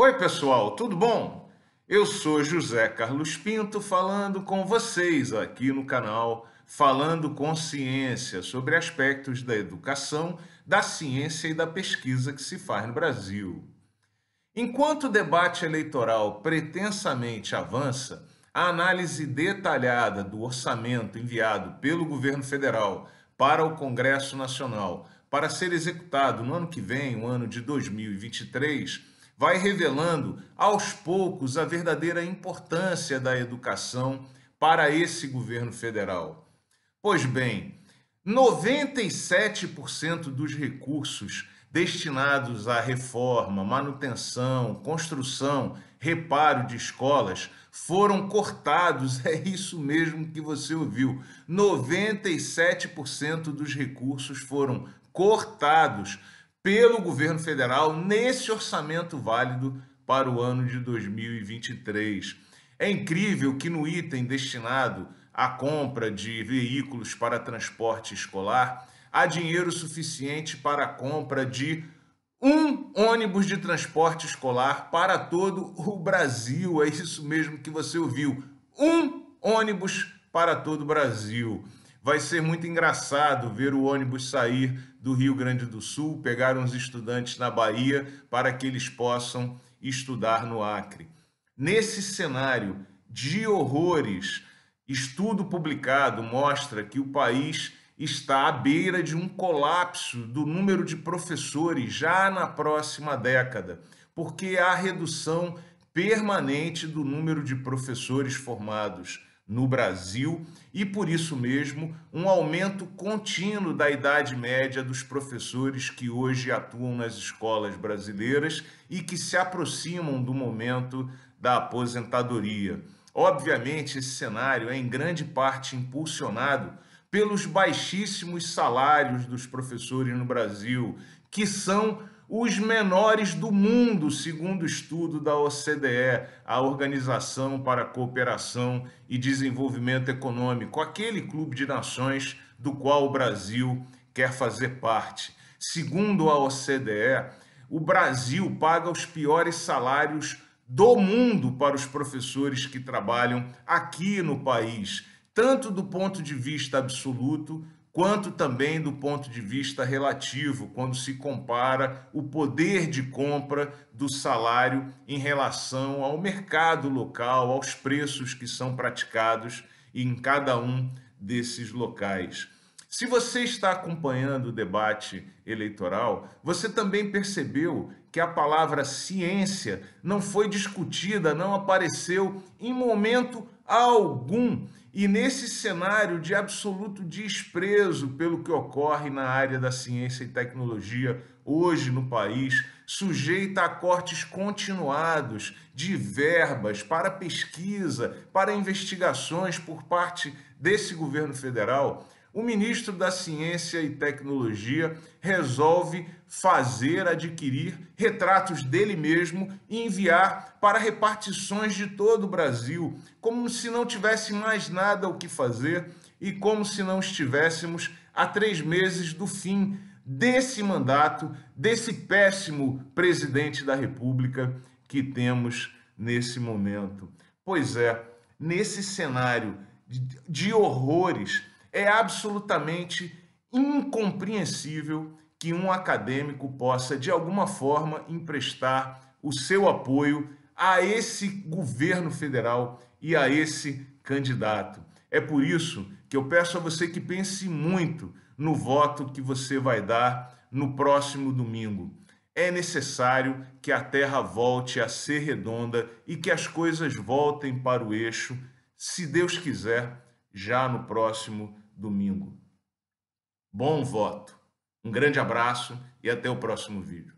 Oi, pessoal, tudo bom? Eu sou José Carlos Pinto falando com vocês aqui no canal Falando com Ciência sobre aspectos da educação, da ciência e da pesquisa que se faz no Brasil. Enquanto o debate eleitoral pretensamente avança, a análise detalhada do orçamento enviado pelo governo federal para o Congresso Nacional para ser executado no ano que vem, o ano de 2023, vai revelando aos poucos a verdadeira importância da educação para esse governo federal. Pois bem, 97% dos recursos destinados à reforma, manutenção, construção, reparo de escolas foram cortados. É isso mesmo que você ouviu. 97% dos recursos foram cortados pelo governo federal nesse orçamento válido para o ano de 2023. É incrível que no item destinado à compra de veículos para transporte escolar há dinheiro suficiente para a compra de um ônibus de transporte escolar para todo o Brasil. É isso mesmo que você ouviu. Um ônibus para todo o Brasil. Vai ser muito engraçado ver o ônibus sair do Rio Grande do Sul, pegar uns estudantes na Bahia para que eles possam estudar no Acre. Nesse cenário de horrores, estudo publicado mostra que o país está à beira de um colapso do número de professores já na próxima década, porque há redução permanente do número de professores formados no Brasil e, por isso mesmo, um aumento contínuo da idade média dos professores que hoje atuam nas escolas brasileiras e que se aproximam do momento da aposentadoria. Obviamente, esse cenário é em grande parte impulsionado pelos baixíssimos salários dos professores no Brasil, que são os menores do mundo, segundo o estudo da OCDE, a Organização para a Cooperação e Desenvolvimento Econômico, aquele clube de nações do qual o Brasil quer fazer parte. Segundo a OCDE, o Brasil paga os piores salários do mundo para os professores que trabalham aqui no país, tanto do ponto de vista absoluto quanto também do ponto de vista relativo, quando se compara o poder de compra do salário em relação ao mercado local, aos preços que são praticados em cada um desses locais. Se você está acompanhando o debate eleitoral, você também percebeu que a palavra ciência não foi discutida, não apareceu em momento algum. E nesse cenário de absoluto desprezo pelo que ocorre na área da ciência e tecnologia hoje no país, sujeita a cortes continuados de verbas para pesquisa, para investigações por parte desse governo federal, o ministro da Ciência e Tecnologia resolve fazer, adquirir retratos dele mesmo e enviar para repartições de todo o Brasil, como se não tivesse mais nada o que fazer e como se não estivéssemos a três meses do fim desse mandato, desse péssimo presidente da República que temos nesse momento. Pois é, nesse cenário de horrores é absolutamente incompreensível que um acadêmico possa, de alguma forma, emprestar o seu apoio a esse governo federal e a esse candidato. É por isso que eu peço a você que pense muito no voto que você vai dar no próximo domingo. É necessário que a Terra volte a ser redonda e que as coisas voltem para o eixo, se Deus quiser, já no próximo domingo. Bom voto. Um grande abraço e até o próximo vídeo.